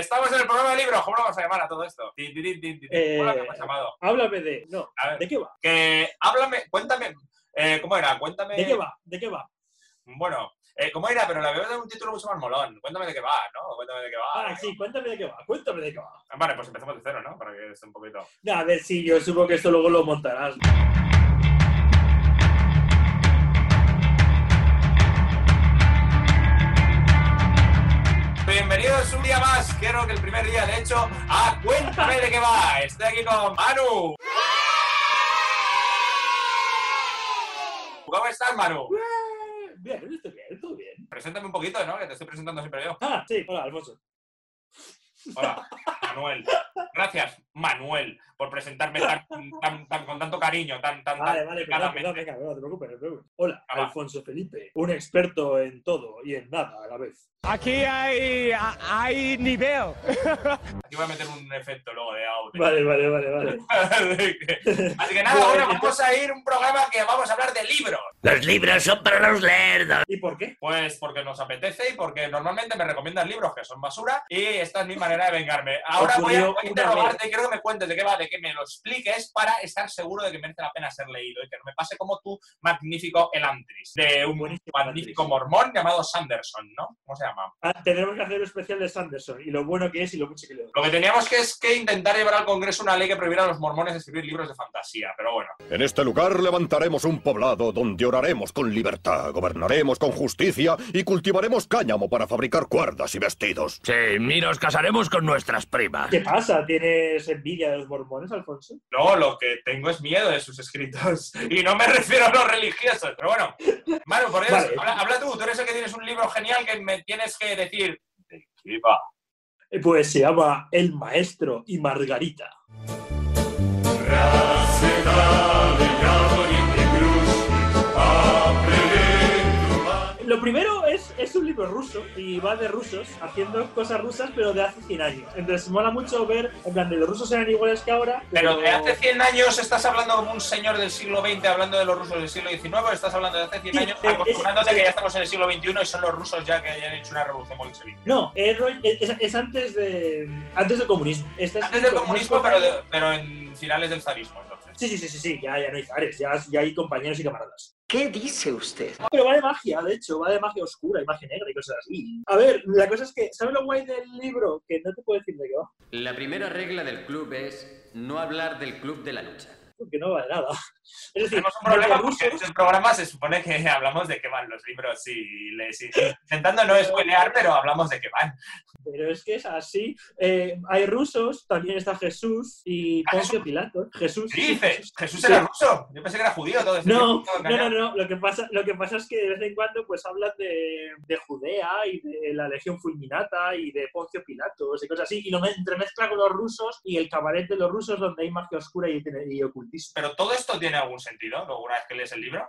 estamos en el programa de libros. ¿Cómo lo vamos a llamar a todo esto? Ti, ti, ti, ti, ti. ¿Cómo lo Eh, hemos llamado? Háblame de. No, A ver. ¿de qué va? Que háblame, cuéntame. eh, ¿Cómo era? Cuéntame. ¿De qué va? ¿De qué va? Bueno, eh, ¿cómo era? Pero la veo de un título mucho más molón. Cuéntame de qué va, ¿no? Cuéntame de qué va. Ah, sí, cuéntame de qué va. Cuéntame de qué va. Vale, pues empezamos de cero, ¿no? Para que esté un poquito. No, a ver, sí, yo supongo que esto luego lo montarás. Bienvenidos un día más, quiero que el primer día, de hecho, a Cuéntame de qué va. Estoy aquí con Manu. ¿Cómo estás, Manu? Eh, Bien, estoy bien, todo bien. Preséntame un poquito, ¿no? Que te estoy presentando siempre yo. Ah, sí, hola, Alfonso. Hola, Manuel. Gracias, Manuel, por presentarme tan, tan- tan- con tanto cariño, tan, tan, Vale, tan vale, perdón, delicadamente. perdón, venga, no te preocupes, no te preocupes. Hola, Ah. Alfonso Felipe, un experto en todo y en nada a la vez. Aquí hay, hay nivel. Aquí voy a meter un efecto luego de audio. Vale, vale, vale, vale. Así que nada, ahora vamos a ir a un programa que vamos a hablar de libros. Los libros son para los lerdos. ¿Y por qué? Pues porque nos apetece y porque normalmente me recomiendan libros que son basura y esta es mi manera de vengarme. Ahora voy a, voy interrogarte y quiero que me cuentes de qué va, de que me lo expliques para estar seguro de que merece la pena ser leído y que no me pase como tu magnífico Elantris, de un Buenísimo magnífico mormón llamado Sanderson, ¿no? ¿Cómo se llama? Ah, tenemos que hacer un especial de Sanderson y lo bueno que es y lo mucho que le doy. Lo que teníamos que es que intentar llevar al Congreso una ley que prohibiera a los mormones escribir libros de fantasía, pero bueno. En este lugar levantaremos un poblado donde oraremos con libertad, gobernaremos con justicia y cultivaremos cáñamo para fabricar cuerdas y vestidos. Sí, y nos casaremos con nuestras primas. ¿Qué pasa? ¿Tienes envidia de los mormones, Alfonso? No, lo que tengo es miedo de sus escritos. Y no me refiero a los religiosos, pero bueno. Manu, por Dios, Vale. habla, habla tú. Tú eres el que tienes un libro genial que me tienes que decir. ¿De qué va? Eh, Pues se llama El Maestro y Margarita. Lo primero es, un libro ruso y va de rusos haciendo cosas rusas pero de hace 100 años. Entonces mola mucho ver, en plan, de los rusos eran iguales que ahora. Pero de hace 100 años estás hablando como un señor del siglo XX hablando de los rusos del siglo XIX o estás hablando de hace 100 Sí, años eh, acostumbrándote es- que ya estamos en el siglo XXI y son los rusos ya que hayan hecho una revolución bolchevique. No, es, ro- es- es antes, de, antes del comunismo. Este es- Antes del comunismo, pero, de- pero en finales del zarismo. Sí, sí, sí, sí, sí, ya, ya no hay zares, ya, ya hay compañeros y camaradas. ¿Qué dice usted? Pero va de magia, de hecho, va de magia oscura y magia negra y cosas así. A ver, la cosa es que, ¿sabes lo guay del libro? Que no te puedo decir de qué va, La primera regla del club es no hablar del club de la lucha. Porque no va de nada. Es decir, Tenemos un problema porque en este programa se supone que hablamos de qué van los libros y les, intentando no spoilear, pero hablamos de qué van. Pero es que es así. Eh, hay rusos, también está Jesús y ¿Ah, Poncio Pilato. Jesús. ¿Qué dices? Jesús. Jesús Sí. era ruso. Yo pensé que era judío todo este No, tiempo, no, no, no. Lo que pasa, lo que pasa es que de vez en cuando pues hablan de, de Judea y de la Legión Fulminata y de Poncio Pilatos y cosas así. Y lo me- entremezcla con los rusos y el cabaret de los rusos donde hay magia oscura y, y Pero todo esto tiene algún sentido, luego una vez que lees el libro.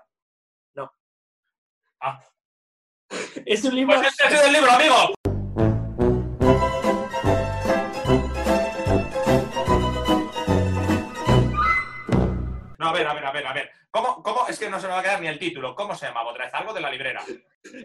Es un libro. Pues este ha sido el libro, amigo. No, a ver, a ver, a ver, a ver. ¿Cómo, cómo? Es que no se me va a quedar ni el título. ¿Cómo se llamaba otra vez? Algo de la librera.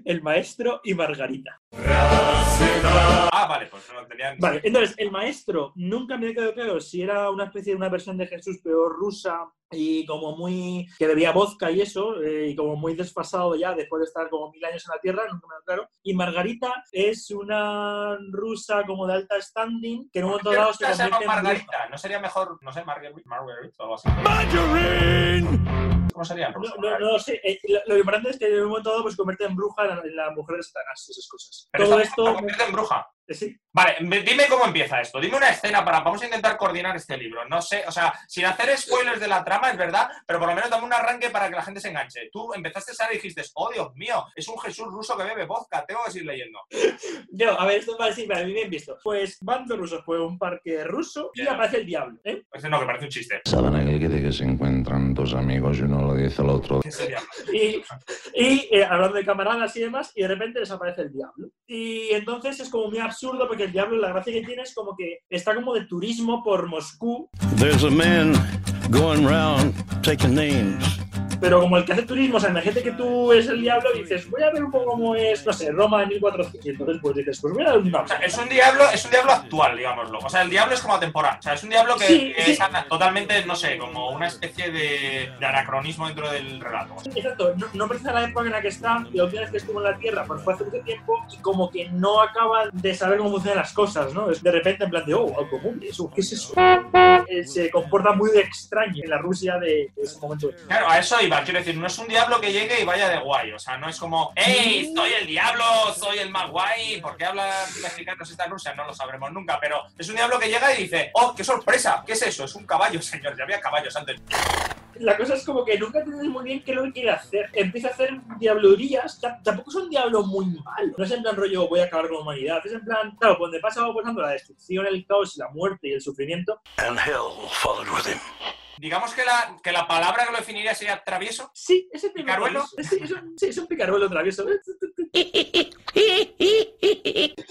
El maestro y Margarita. Ah, vale, pues no lo tenían. Vale, entonces, el maestro nunca me ha quedado claro si era una especie de una versión de Jesús peor rusa y como muy. que bebía vodka y eso, eh, y como muy desfasado ya después de estar como mil años en la tierra, nunca me quedado claro. Y Margarita es una rusa como de alta standing que en un momento ¿Qué dado se convierte en. Margarita? ¿No sería mejor, no sé, Marguerite, Marguerite o algo así? ¿Cómo sería en No, ruso? no, no lo sé. Eh, lo, lo importante es que en un momento dado pues, se convierte en bruja en la, en la mujer de Satanás y esas cosas. Pero Todo esta se esto. convierte en bruja. Sí. Vale, me- dime cómo empieza esto. Dime una escena para. Vamos a intentar coordinar este libro. No sé, o sea, sin hacer spoilers de la trama, es verdad, pero por lo menos dame un arranque para que la gente se enganche. Tú empezaste a y dijiste, oh Dios mío, es un Jesús ruso que bebe vodka, tengo que seguir leyendo. No, a ver, esto vale, sí, vale, bien visto. Pues van dos rusos por un parque ruso y Ya. aparece el diablo, ¿eh? Pues no, que parece un chiste. Saben aquel que dice que se encuentran dos amigos y uno le dice al otro. Y, y eh, hablando de camaradas y demás, y de repente desaparece el diablo. Y entonces es como muy absurdo porque el diablo, la gracia que tiene es como que está como de turismo por Moscú. There's a man going taking names. Pero como el que hace turismo, o sea, imagínate que tú eres el diablo y dices, voy a ver un poco cómo es, no sé, Roma de 1400. Y entonces pues dices, pues voy a dar una O sea, es un diablo, es un diablo actual, digámoslo. O sea, el diablo es como atemporal. O sea, es un diablo que, Sí, que sí. es totalmente, no sé, como una especie de, de anacronismo dentro del relato. Exacto, no, no precisa la época en la que está, la última vez que estuvo en la Tierra pues fue hace mucho tiempo y como que no acaba de saber cómo funcionan las cosas, ¿no? Es de repente en plan de, oh, algo común, eso, ¿qué es eso? Eh, Se comporta muy extraño en la Rusia de, de ese momento. Claro, a eso iba. Quiero decir, no es un diablo que llegue y vaya de guay. O sea, no es como, ¡Ey! Soy el diablo, soy el más guay. ¿Por qué hablan mexicanos esta Rusia? No lo sabremos nunca. Pero es un diablo que llega y dice, ¡Oh, qué sorpresa! ¿Qué es eso? Es un caballo, señor. Ya había caballos antes. La cosa es como que nunca entiendes muy bien qué es lo que quiere hacer. Empieza a hacer diablurías, ta- tampoco es un diablo muy malo. No es en plan rollo, voy a acabar con la humanidad. Es en plan, claro, donde pasa por ejemplo la destrucción, el caos, la muerte y el sufrimiento, Digamos que la, que la palabra que lo definiría sería travieso. Sí, ese primer ¿Picaruelo? Sí, es un, sí, es un picaruelo travieso.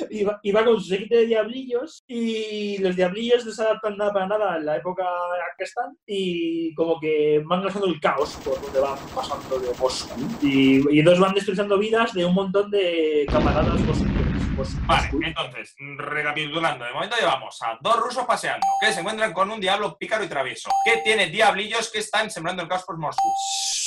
Y va, y va con su séquito de diablillos y los diablillos no se adaptan nada para nada a la época en la que están y como que van causando el caos por donde van pasando de Moscú. Y, y entonces van destruyendo vidas de un montón de camaradas moscuvianos. Mos- Vale, entonces, recapitulando, de momento llevamos a dos rusos paseando que se encuentran con un diablo pícaro y travieso que tiene diablillos que están sembrando el caos por Moscú.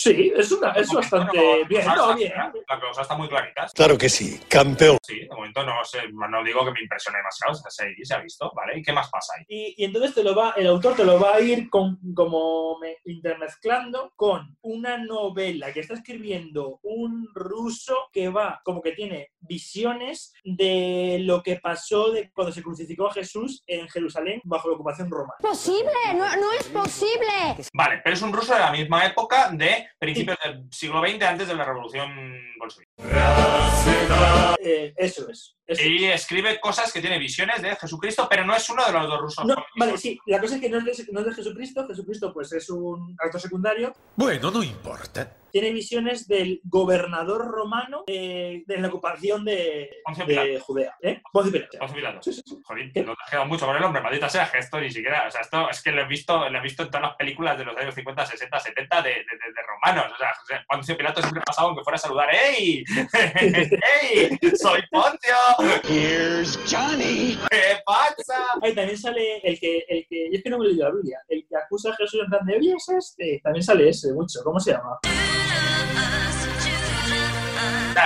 Sí, es, una, es bastante bien. la cosa No, está- bien. La cosa está muy clarita. Claro que sí, campeón. Sí, de momento no, sé, no digo que me impresione demasiado, se, se ha visto, ¿vale? ¿Y qué más pasa ahí? Y, y entonces te lo va, el autor te lo va a ir con, como me- intermezclando con una novela que está escribiendo un ruso que va, como que tiene visiones de lo que pasó de cuando se crucificó a Jesús en Jerusalén bajo la ocupación romana. posible, no, no es posible. Vale, pero es un ruso de la misma época de principios del siglo XX, antes de la revolución bolchevique. Eh, eso es. eso Y es. escribe cosas que tiene visiones de Jesucristo, pero no es uno de los dos rusos. No, vale, sí, la cosa es que no es, de, no es de Jesucristo, Jesucristo pues es un actor secundario, Bueno, no importa. Tiene visiones del gobernador romano eh, de la ocupación de, Poncio de Pilato. Judea. ¿eh? Poncio Pilato. Poncio Pilato. Sí, sí, sí. Joder, no te has quedado mucho con el hombre, maldita sea, que esto ni siquiera, o sea, esto es que lo he visto, lo he visto en todas las películas de los años 50, 60, 70 de, de, de- de romanos, o sea, o sea, Poncio Pilato siempre pasaba aunque fuera a saludar, ¡Ey! ¡Ey! ¡Soy Poncio! Here's Johnny. ¿Qué pasa? Ahí también sale el que, el que, yo es que no me he leído la Biblia, el que a Jesús en plan de, oye, es este, también sale ese mucho, ¿cómo se llama?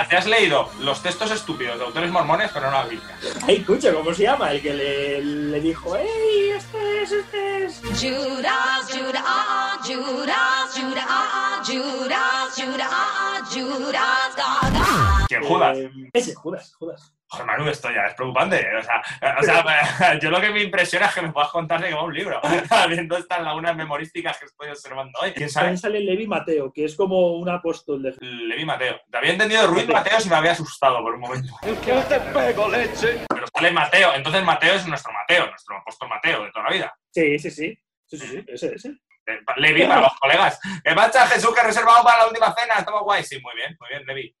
Te has leído los textos estúpidos de autores mormones, pero no la Biblia. Ay, escucha, ¿cómo se llama? El que le, le dijo, ¡Ey, este es, este es! Judas, Judas, ah, ah, Judas, Judas, ah, ah, Judas, Judas, ah, ah, Judas, Gaga. ¿Quién Judas? Eh, ese, Judas, Judas. Joder, Manu, esto ya es preocupante. ¿eh? O sea, o sea, yo lo que me impresiona es que me puedas contar de que va un libro, viendo estas lagunas memorísticas que estoy observando hoy. ¿Quién sabe? También sale Levi Mateo, que es como un apóstol de Levi Mateo. Te había entendido Ruiz Mateo si me había asustado por un momento. Pero sale Mateo. Entonces Mateo es nuestro Mateo, nuestro apóstol Mateo de toda la vida. Sí, sí, sí. Sí, sí, sí, ese, ese. Eh, Levi para los colegas. ¿Qué pasa, Jesús, que he reservado para la última cena? Estamos guay. Sí, muy bien, muy bien, Levi.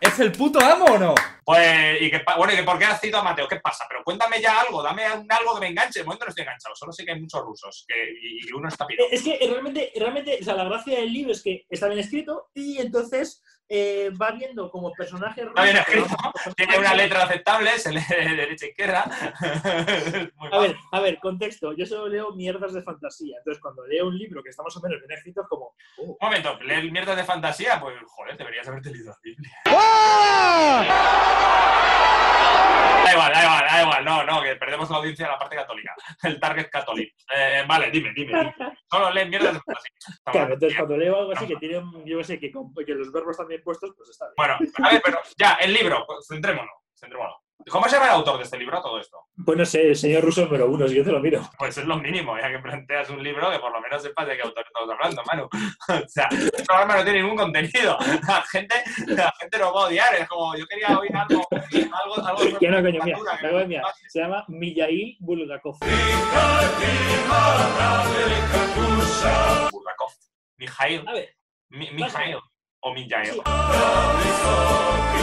¿Es el puto amo o no? Pues, y que, bueno, ¿y que por qué has citado a Mateo? ¿Qué pasa? Pero cuéntame ya algo, dame un- algo que me enganche. De momento no estoy enganchado, solo sé que hay muchos rusos que, y, uno está pirado. Eh, Es que realmente, realmente, o sea, la gracia del libro es que está bien escrito y entonces eh, va viendo como personaje Está bien ruso- escrito, tiene una letra aceptable, se lee de derecha a izquierda. Muy A mal. ver, a ver, contexto. Yo solo leo mierdas de fantasía. Entonces, cuando leo un libro que está más o menos bien escrito, es como. oh, Un momento, leer mierdas de fantasía, pues joder, deberías haberte leído la Biblia. Da igual, da igual, da igual, no, no, que perdemos la audiencia de la parte católica, el target católico. Eh, vale, dime, dime, dime. Solo lees mierdas. Está Claro, entonces cuando leo algo así que tiene, un- yo qué sé, que, que los verbos están bien puestos, pues está bien. Bueno, a ver, pero ya, el libro, pues, centrémonos, centrémonos. ¿Cómo se llama el autor de este libro, todo esto? Pues no sé, el señor ruso número uno, si yo te lo miro. Pues es lo mínimo, ya que planteas un libro que por lo menos sepas de qué autor estamos hablando, Manu. O sea, el programa no tiene ningún contenido. La gente, la gente nos va a odiar. Es como, yo quería oír algo, algo, algo Que no, coño, mía, que mía. Se llama Millail Bulgakov. Bulgakov. Mijail. A ver, Mi- o Mijail. o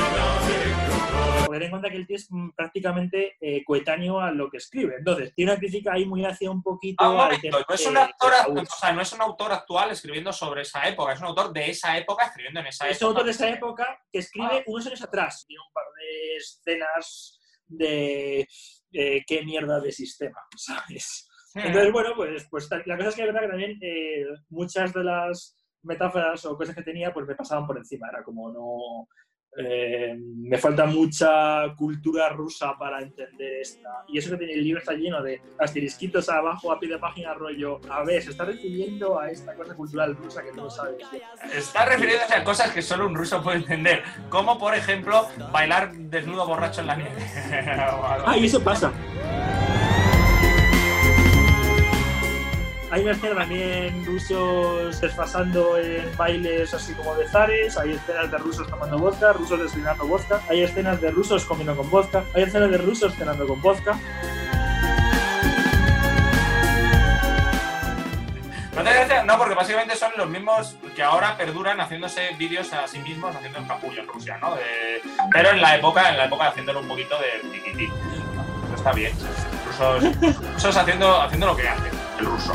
Sí. Tener en cuenta que el tío es mm, prácticamente eh, coetáneo a lo que escribe. Entonces, tiene una crítica ahí muy hacia un poquito. Ah, un momento, no es, un Saúl. o sea, no es un autor actual escribiendo sobre esa época, es un autor de esa época escribiendo en esa Es época. autor de esa época que escribe Ah. unos años atrás. Tiene un par de escenas de eh, qué mierda de sistema, ¿sabes? Hmm. Entonces, bueno, pues, pues la cosa es que es verdad que también eh, muchas de las metáforas o cosas que tenía, pues me pasaban por encima. Era como no. Eh, me falta mucha cultura rusa para entender esta. Y eso que tiene el libro está lleno de asterisquitos abajo a pie de página, rollo. A ver, se está refiriendo a esta cosa cultural rusa que no sabes. Está refiriéndose a cosas que solo un ruso puede entender, como por ejemplo bailar desnudo borracho en la nieve. Ah, y eso pasa. Hay una escena también rusos desfasando en bailes así como de zares, hay escenas de rusos tomando vodka, rusos desayunando vodka, hay escenas de rusos comiendo con vodka, hay escenas de rusos cenando con vodka. ¿No? No, porque básicamente son los mismos que ahora perduran haciéndose vídeos a sí mismos haciendo el capullo en Rusia, ¿no? Pero en la época, en la época haciéndolo un poquito de tiquití. Eso está bien. Rusos, rusos haciendo, haciendo lo que hacen, ruso.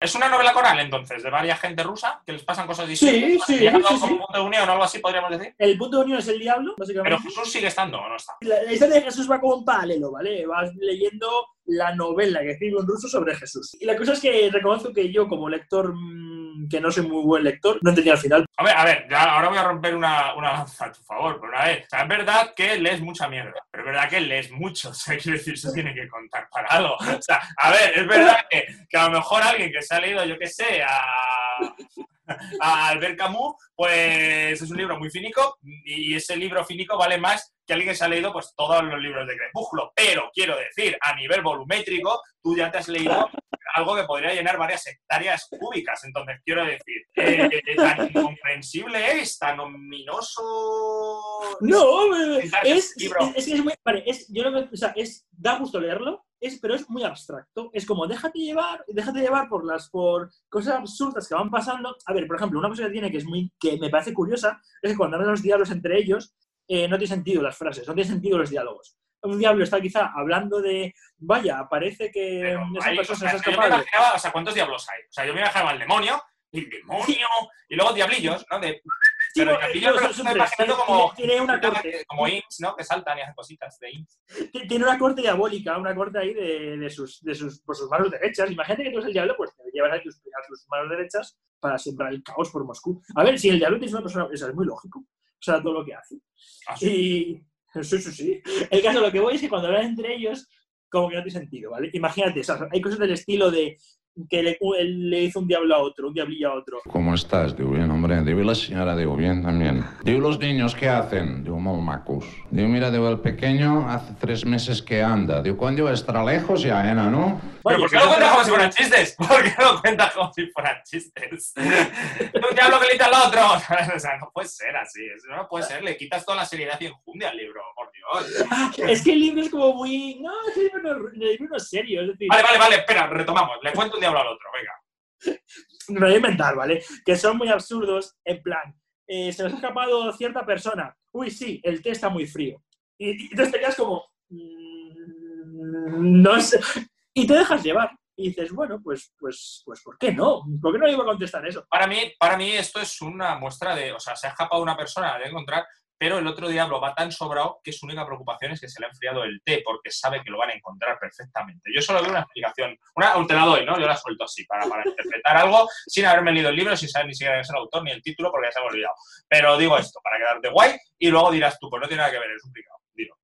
Es una novela coral, entonces, de varias gente rusa que les pasan cosas distintas. sí, sí, un sí. punto de unión o algo así, podríamos decir. El punto de unión es el diablo, Pero básicamente. Jesús sigue estando o no está. La, la historia de Jesús va como un paralelo, ¿vale? Vas leyendo la novela que escribe un ruso sobre Jesús. Y la cosa es que reconozco que yo, como lector, mm, que no soy muy buen lector, no entendía al final. A ver, a ver, ahora voy a romper una, una lanza a tu favor, pero una vez. Es verdad que lees mucha mierda, pero es verdad que lees mucho. O sea, quiero decir, eso tiene que contar para algo. O sea, a ver, es verdad que, que a lo mejor alguien que se ha leído, yo qué sé, a, a Albert Camus, pues es un libro muy finico y ese libro finico vale más que alguien que se ha leído pues todos los libros de Crepúsculo. Pero quiero decir, a nivel volumétrico, tú ya te has leído algo que podría llenar varias hectáreas cúbicas. Entonces, quiero decir, eh, eh, tan incomprensible es, tan ominoso. No, eh, es, es, es que es muy. Vale, es, yo lo o sea, es, da gusto leerlo, es, pero es muy abstracto. Es como déjate llevar, déjate llevar por las por cosas absurdas que van pasando. A ver, por ejemplo, una cosa que tiene que es muy que me parece curiosa es que cuando hablan los diálogos entre ellos, eh, no tiene sentido las frases, no tiene sentido los diálogos. Un diablo está quizá hablando de, vaya, parece que Pero esa hay- o persona sea, se ha es que yo me escapado. imaginaba, o sea, ¿cuántos diablos hay? O sea, yo me imaginaba el demonio, el demonio, y luego diablillos, ¿no? De, Sí, pero imaginando como, Tiene- una corte. como Inks, ¿no? Que saltan y hacen cositas de Inks. Tiene una corte diabólica, una corte ahí de, de sus, de sus, por sus manos derechas. Imagínate que tú eres el diablo, pues te llevas ahí tus, a tus manos derechas para sembrar el caos por Moscú. A ver, si el diablo es una persona, eso es muy lógico. O sea, todo lo que hace. Ah, sí. Y. Sí, sí, sí. El caso, lo que voy es que cuando hablan entre ellos, como que no tiene sentido, ¿vale? Imagínate, o sea, hay cosas del estilo de que le, él le hizo un diablo a otro, un diablillo a otro. ¿Cómo estás? Digo, bien, hombre. Digo, y la señora, digo, bien también. Digo, ¿y los niños qué hacen? Digo, muy macos. Digo, mira, digo, el pequeño hace tres meses que anda. Digo, ¿cuándo estará lejos ya, Ena, no? ¿Pero por qué lo cuentas como si fueran chistes? ¿Por qué lo cuentas como si fueran chistes? Un diablo que le quita al otro. O sea, no puede ser así. Eso no puede ser. Le quitas toda la seriedad y enjundia al libro, por. Ah, es que el libro es como muy. No, es el libro no, el libro no es serio. Es decir, Vale, vale, vale, espera, retomamos. Le cuento un diablo al otro, venga. me lo voy a inventar, ¿vale? Que son muy absurdos, en plan, eh, se nos ha escapado cierta persona. Uy, sí, el té está muy frío. Y, y entonces te quedas como. mm, no sé. Y te dejas llevar. Y dices, bueno, pues, pues, pues, ¿por qué no? ¿Por qué no le iba a contestar eso? Para mí, para mí esto es una muestra de, o sea, se ha escapado una persona de encontrar, pero el otro diablo va tan sobrado que su única preocupación es que se le ha enfriado el té porque sabe que lo van a encontrar perfectamente. Yo solo veo una explicación, una, te la doy, ¿no? Yo la suelto así para, para interpretar algo sin haberme leído el libro, sin saber ni siquiera quién es el autor ni el título porque ya se me ha olvidado. Pero digo esto para quedarte guay y luego dirás tú, pues no tiene nada que ver, es un picado. Dilo.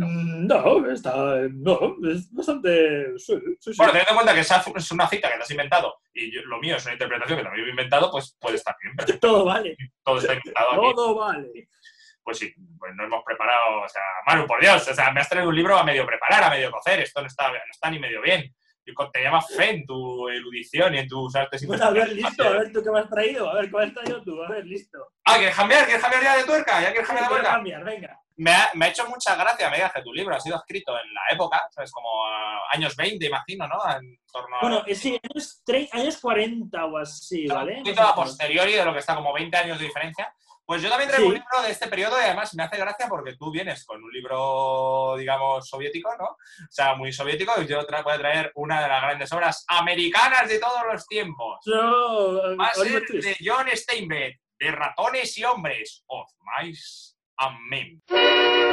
Mm, No, está. No, es bastante. Sí, sí, sí. Bueno, teniendo en cuenta que esa es una cita que te has inventado y yo- lo mío es una interpretación que también he inventado, pues puede estar bien. pero Todo vale. todo está inventado aquí. Todo vale. Pues sí, pues no hemos preparado, o sea, Manu, por Dios, o sea, me has traído un libro a medio preparar, a medio cocer, esto no está, no está ni medio bien. y te llamas fe en tu erudición y en tus artes Bueno, a ver, listo, a ver tú qué me has traído. A ver, ¿cuál has traído tú? A ver, listo. Ah, ¿quieres cambiar? ¿Quieres cambiar ya de tuerca? ¿Ya quieres cambiar de tuerca? cambiar, venga. Me ha, me ha hecho mucha gracia, Mega, que tu libro ha sido escrito en la época, ¿sabes? Como ah, años 20, imagino, ¿no? En torno a... Bueno, sí, años, años 40 o así, ¿vale? un poquito a posteriori de lo que está como 20 años de diferencia. Pues yo también traigo Sí. un libro de este periodo y además me hace gracia porque tú vienes con un libro, digamos, soviético, ¿no? O sea, muy soviético y yo tra voy a traer una de las grandes obras americanas de todos los tiempos. No, Va a ser de John Steinbeck, de Ratones y Hombres, of Mice and Men.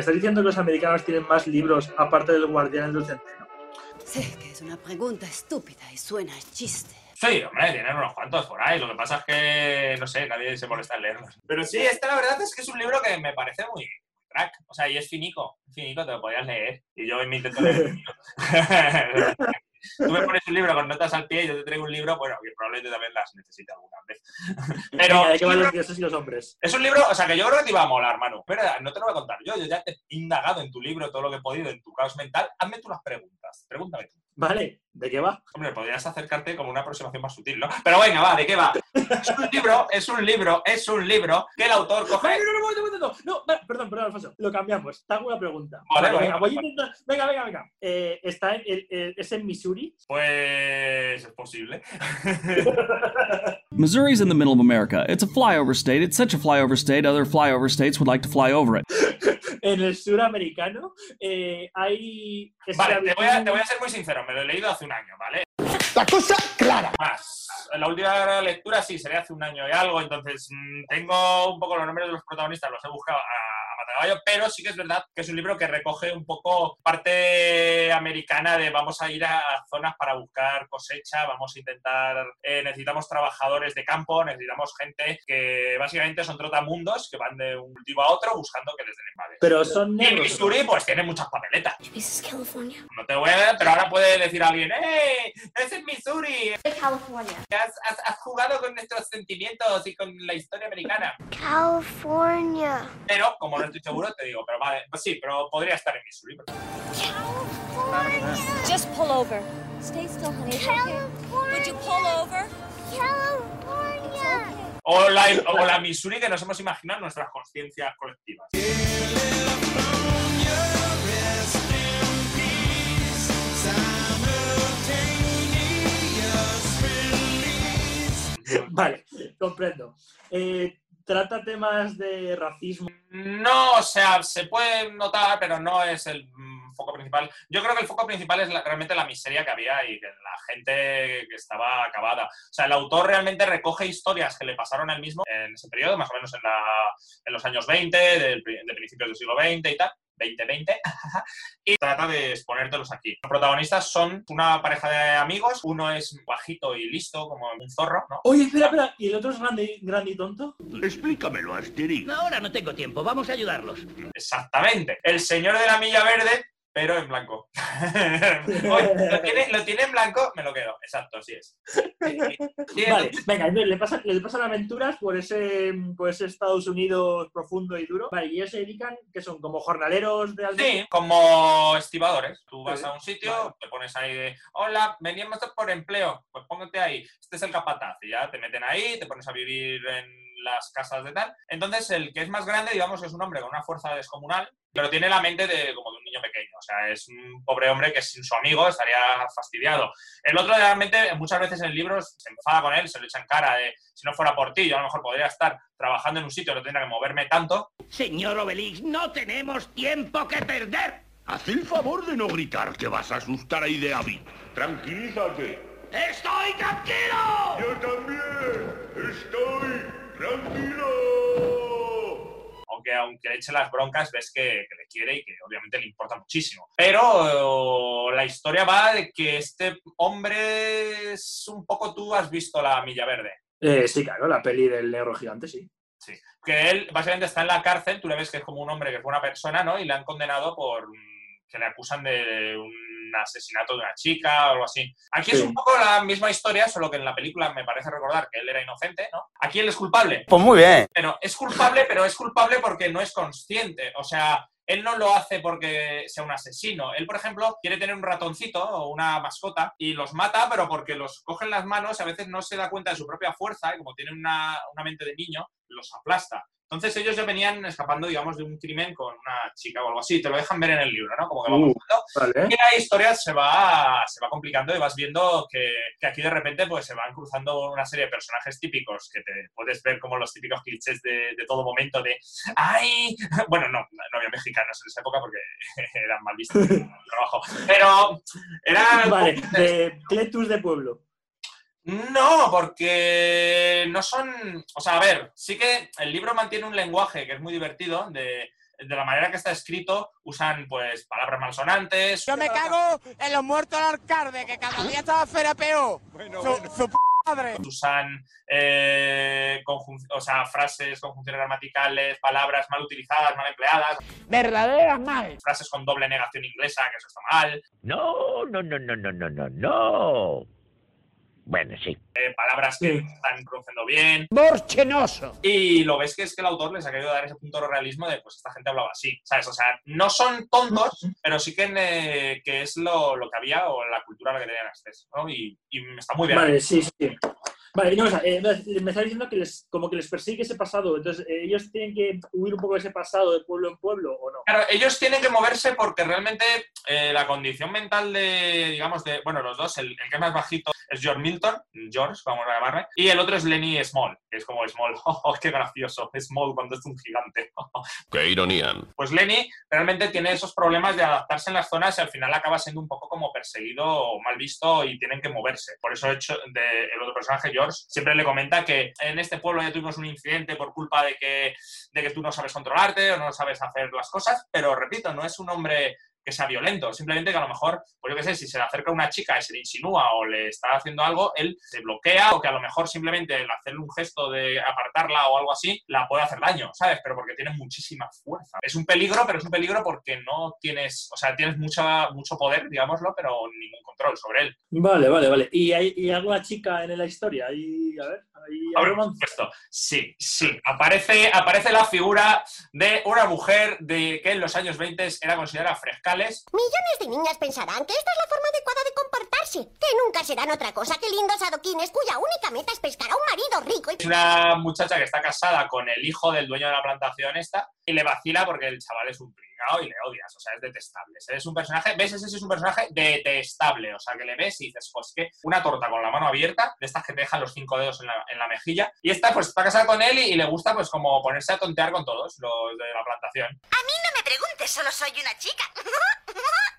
¿Me estás diciendo que los americanos tienen más libros aparte del Guardián del Centeno? Sé que es una pregunta estúpida y suena a chiste. Sí, hombre, tienen unos cuantos por ahí. Lo que pasa es que, no sé, nadie se molesta en leerlos. Pero sí, esta la verdad es que es un libro que me parece muy crack. O sea, y es finico. Finico, te lo podías leer. Y yo me intento leer. Tú me pones un libro con notas al pie y yo te traigo un libro, bueno, que probablemente también las necesite alguna vez. Pero ¿de qué van los dioses y los hombres? es un libro, o sea, que yo creo que te iba a molar, Manu. Pero no te lo voy a contar yo. Yo ya te he indagado en tu libro todo lo que he podido, en tu caos mental. Hazme tú las preguntas. Pregúntame tú. Vale, ¿de qué va? Hombre, podrías acercarte como una aproximación más sutil, ¿no? Pero venga, va, ¿de qué va? Es un libro, es un libro, es un libro que el autor coge. no, no, no, no, no, no, perdón, perdón, Alfonso. Lo cambiamos. Te hago una pregunta. Vale, vale, venga, voy a intentar. Venga, venga, venga. Eh, está en, el- el- ¿Es en Missouri? Pues es posible. Missouri's in the middle of America. It's a flyover state. It's such a flyover state, other flyover states would like to fly over it. En el suramericano eh, hay. Vale, te voy, a, te voy a ser muy sincero, me lo he leído hace un año, ¿vale? La cosa clara. Más. La última lectura sí, sería hace un año y algo, entonces mm, tengo un poco los nombres de los protagonistas, los he buscado a, a matacaballo, pero sí que es verdad que es un libro que recoge un poco parte americana de vamos a ir a zonas para buscar cosecha, vamos a intentar, eh, necesitamos trabajadores de campo, necesitamos gente que básicamente son trotamundos que van de un cultivo a otro buscando que les den invades. Pero son Y negros. Missouri pues tiene muchas papeletas. ¿This is California? No te voy a pero ahora puede decir alguien, ¡eh! ¡Es en Missouri! California. Has, has- has jugado con nuestros sentimientos y con la historia americana. California. Pero, como no estoy seguro, te digo, pero vale, pues sí, pero podría estar en Missouri. Just pull over. Stay still, honey. Okay. Would you pull over? California. O la, o la Missouri que nos hemos imaginado en nuestras conciencias colectivas. Vale, comprendo. Eh, trata temas de racismo. No, o sea, se puede notar, pero no es el mm, foco principal. Yo creo que el foco principal es realmente la miseria que había y la gente que estaba acabada. O sea, el autor realmente recoge historias que le pasaron a él mismo en ese periodo, más o menos en, la- en los años 20, del pri- de principios del siglo XX y tal. 2020 y trata de exponértelos aquí. Los protagonistas son una pareja de amigos, uno es bajito y listo como un zorro, ¿no? Oye, espera, espera. ¿Y el otro es grande, grande y tonto? Explícamelo, Asterix. Ahora no tengo tiempo, vamos a ayudarlos. Exactamente. El señor de la milla verde, pero en blanco. Oye, ¿lo, tiene, lo tiene en blanco, me lo quedo. Exacto, así es. Vale, venga, le pasan, le pasan aventuras por ese, por ese Estados Unidos profundo y duro. Vale, y ellos se dedican, que son como jornaleros de aldea. Sí, como estibadores. Tú vas a un sitio, vale. te pones ahí de, hola, veníamos por empleo, pues póngate ahí, este es el capataz, y ya te meten ahí, te pones a vivir en las casas de tal. Entonces, el que es más grande, digamos, es un hombre con una fuerza descomunal, pero tiene la mente de, como de un niño pequeño. O sea, es un pobre hombre que sin su amigo estaría fastidiado. El otro, realmente, muchas veces en el libro se enfada con él, se lo echa en cara de, si no fuera por ti, yo a lo mejor podría estar trabajando en un sitio, no tendría que moverme tanto, Señor Obelix, no tenemos tiempo que perder. Haz el favor de no gritar que vas a asustar a Ideabi. Tranquilízate. ¡Estoy tranquilo! Yo también. Estoy tranquilo. Aunque aunque le eche las broncas, ves que, que le quiere y que obviamente le importa muchísimo. Pero la historia va de que este hombre es un poco tú has visto la Milla Verde. Eh, sí, claro, la peli del negro gigante, sí. Sí. Que él básicamente está en la cárcel, tú le ves que es como un hombre que fue una persona, ¿no? Y le han condenado por que le acusan de un asesinato de una chica o algo así. Aquí es un poco la misma historia, solo que en la película me parece recordar que él era inocente, ¿no? Aquí él es culpable. Pues muy bien. Pero es culpable, pero es culpable porque no es consciente. O sea, él no lo hace porque sea un asesino. Él, por ejemplo, quiere tener un ratoncito o una mascota y los mata, pero porque los coge en las manos y a veces no se da cuenta de su propia fuerza y como tiene una, una mente de niño, los aplasta. Entonces ellos ya venían escapando, digamos, de un crimen con una chica o algo así. Te lo dejan ver en el libro, ¿no? Como que va Uh, vale. Y la historia se va, se va complicando y vas viendo que, que aquí de repente pues, se van cruzando una serie de personajes típicos que te puedes ver como los típicos clichés de, de todo momento de ¡ay! Bueno, no, no había mexicanos en esa época porque eran mal vistos en el trabajo. Pero era... Vale, de Cletus de pueblo. No, porque no son. O sea, a ver, sí que el libro mantiene un lenguaje que es muy divertido. De, de la manera que está escrito, usan pues palabras malsonantes. Yo me cago en los muertos del alcalde, que cada día estaba fuera peor. su, su p madre. Usan eh, o sea, frases, conjunciones gramaticales, palabras mal utilizadas, mal empleadas. Verdadera mal. Frases con doble negación inglesa, que eso está mal. No, no, no, no, no, no, no, no. Bueno, sí. eh, palabras que están pronunciando bien. Borchenoso. Y lo ves que es que el autor les ha querido dar ese punto de realismo de, pues, esta gente hablaba así, ¿sabes? O sea, no son tontos, pero sí que, eh, que es lo, lo que había o la cultura a la que tenían acceso, ¿no? Y, y está muy bien. Vale, sí, sí. Vale, no, o sea, eh, me está diciendo que les, como que les persigue ese pasado. Entonces, eh, ellos tienen que huir un poco de ese pasado de pueblo en pueblo, ¿o no? Claro, ellos tienen que moverse porque realmente eh, la condición mental de, digamos, de, bueno, los dos, el, el que es más bajito es George Milton, George, vamos a llamarle, y el otro es Lenny Small, que es como Small, oh, qué gracioso, Small cuando es un gigante. Qué ironía. Pues Lenny realmente tiene esos problemas de adaptarse en las zonas y al final acaba siendo un poco como perseguido o mal visto y tienen que moverse. Por eso he hecho de el otro personaje, George, siempre le comenta que en este pueblo ya tuvimos un incidente por culpa de que, de que tú no sabes controlarte o no sabes hacer las cosas, pero repito, no es un hombre que sea violento, simplemente que a lo mejor, pues yo qué sé, si se le acerca una chica y se le insinúa o le está haciendo algo, él se bloquea o que a lo mejor simplemente el hacerle un gesto de apartarla o algo así, la puede hacer daño, ¿sabes? Pero porque tiene muchísima fuerza. Es un peligro, pero es un peligro porque no tienes, o sea, tienes mucha, mucho poder, digámoslo, pero ningún control sobre él. Vale, vale, vale. ¿Y hay y alguna chica en la historia? Ahí, a ver, por supuesto. Sí, sí. Aparece, aparece la figura de una mujer de que en los años 20 era considerada frescales. Millones de niñas pensarán que esta es la forma adecuada de comportarse, que nunca serán otra cosa que lindos adoquines cuya única meta es pescar a un marido rico y... Es una muchacha que está casada con el hijo del dueño de la plantación esta y le vacila porque el chaval es un y le odias, o sea, es detestable. Es un personaje, ves, ese es un personaje detestable, o sea, que le ves y dices, pues que una torta con la mano abierta, de estas que te dejan los cinco dedos en la, en la mejilla, y esta pues está casada con él y, y le gusta pues como ponerse a tontear con todos los de la plantación. A mí no me preguntes, solo soy una chica.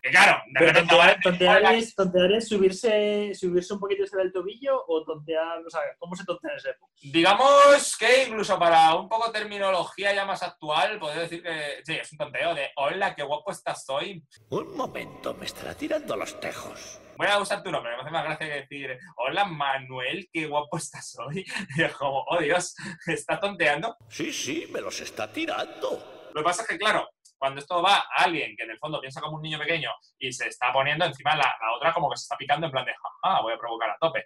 Que claro, de Pero repente tontear, tontear es, tontear es subirse, subirse un poquito sobre el tobillo o tontear, o sea, ¿cómo se tontea en ese época? Digamos que incluso para un poco terminología ya más actual, podría decir que sí, es un tonteo de hola, qué guapo estás hoy. Un momento, me estará tirando los tejos. Voy a usar tu nombre, me hace más gracia que decir hola Manuel, qué guapo estás hoy. Y es como, oh Dios, ¿está tonteando? Sí, sí, me los está tirando. Lo que pasa es que, claro, cuando esto va a alguien que en el fondo piensa como un niño pequeño y se está poniendo encima la, la otra como que se está picando en plan de, jaja, voy a provocar a tope.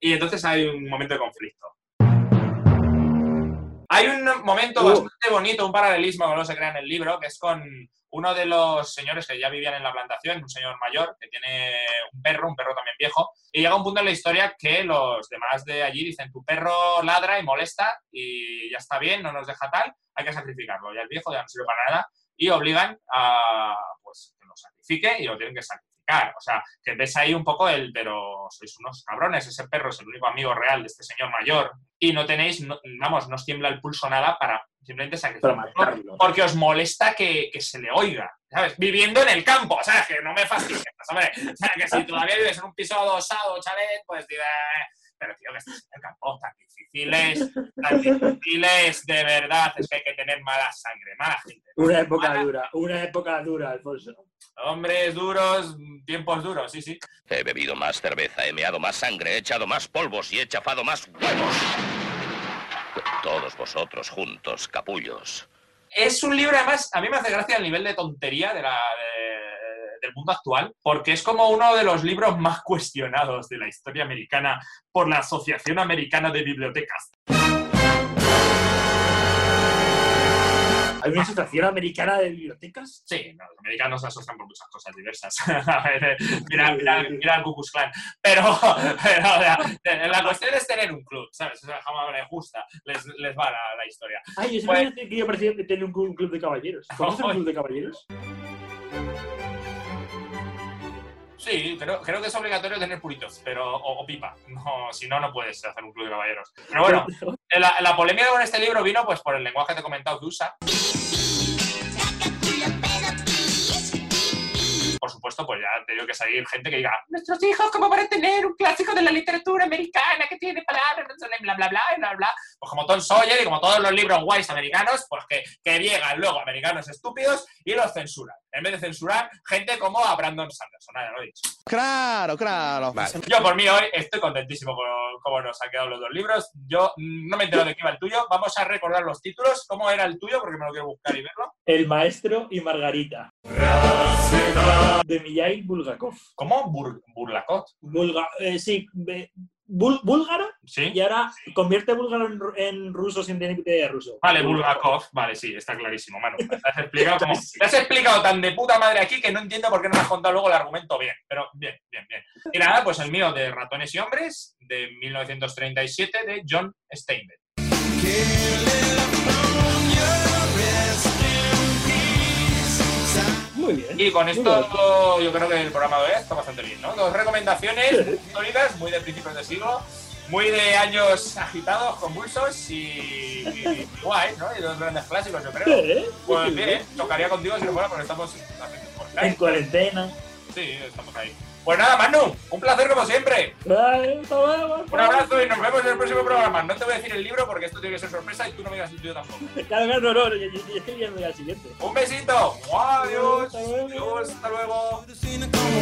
Y entonces hay un momento de conflicto. Hay un momento Uh. bastante bonito, un paralelismo que no se crea en el libro, que es con uno de los señores que ya vivían en la plantación, un señor mayor que tiene un perro, un perro también viejo, y llega un punto en la historia que los demás de allí dicen, tu perro ladra y molesta y ya está bien, no nos deja tal, hay que sacrificarlo. Ya el viejo ya no sirve para nada y obligan a pues, que lo sacrifique y lo tienen que sacrificar. O sea, que ves ahí un poco el, pero sois unos cabrones, ese perro es el único amigo real de este señor mayor y no tenéis, no- vamos, no os tiembla el pulso nada para simplemente sacrificarlo. Porque os molesta que, que se le oiga, ¿sabes? Viviendo en el campo, ¿sabes? Que no me fastidies, hombre. O sea, que si todavía vives en un piso adosado, chalet, pues diré, pero tío, que estás en el campo, tan difíciles, tan difíciles, de verdad, es que hay que tener mala sangre, mala gente. Una época dura, una época dura, Alfonso. Hombres duros, tiempos duros, sí, sí. He bebido más cerveza, he meado más sangre, he echado más polvos y he chafado más huevos. Todos vosotros juntos, capullos. Es un libro, además, a mí me hace gracia el nivel de tontería de la, de- del mundo actual, porque es como uno de los libros más cuestionados de la historia americana por la Asociación Americana de Bibliotecas. ¿Hay una asociación americana de bibliotecas? Sí, no, los americanos se asocian por muchas cosas diversas. A ver, mira, mira, mira el Ku Klux Klan. Pero, pero o sea, eh, la cuestión es tener un club, ¿sabes? O sea, jamás me gusta, les, les va la, la historia. Ay, yo Pues- siempre decía que yo parecía que tenía un club, un club de caballeros. ¿Conoces un club de caballeros? Sí, creo, creo que es obligatorio tener puritos, pero, o, o pipa. No, si no, no puedes hacer un club de caballeros. Pero bueno, la, la polémica con este libro vino pues por el lenguaje que te he comentado que usa. Por supuesto, pues ya ha tenido que salir gente que diga, nuestros hijos, ¿cómo van a tener un clásico de la literatura americana que tiene palabras, bla, bla, bla, bla, bla? Pues como Tom Sawyer y como todos los libros guays americanos, pues que, que llegan luego americanos estúpidos y los censuran. En vez de censurar gente como a Brandon Sanderson, nada, lo he dicho. Claro, claro. Yo por mí hoy estoy contentísimo con cómo nos han quedado los dos libros. Yo no me entero de qué iba el tuyo. Vamos a recordar los títulos. ¿Cómo era el tuyo? Porque me lo quiero buscar y verlo. El maestro y Margarita. De Mijail Bulgakov. ¿Cómo? Bur Burlacot. Bulga eh, sí, búlgaro. Sí. Y ahora convierte búlgaro en, en ruso sin tener idea de ruso. Vale, Bulgakov. Vale, sí, está clarísimo, has explicado, como- me has explicado tan de puta madre aquí que no entiendo por qué no me has contado luego el argumento bien. Pero bien, bien, bien. Y nada, pues el mío de Ratones y Hombres, de 1937, de John Steinbeck. Muy bien. Y con esto yo creo que el programa de hoy está bastante bien, ¿no? Dos recomendaciones muy sólidas, muy de principios de siglo, muy de años agitados, convulsos y, y, y guay, ¿no? Y dos grandes clásicos, yo creo. Sí, Pues sí. bien, tocaría contigo si no fuera porque estamos. En cuarentena. Sí, estamos ahí. Pues nada, Manu, un placer como siempre. Un abrazo y nos vemos en el próximo programa. No te voy a decir el libro porque esto tiene que ser sorpresa y tú no me digas el tuyo tampoco. Claro, no, no, yo, estoy viendo ya el siguiente. Un besito. Adiós. Adiós. Hasta luego.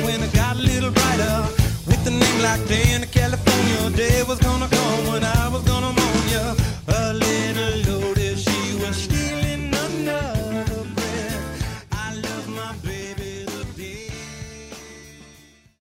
when it got a little brighter. With a name like Dan, California, day was gonna come when I was gonna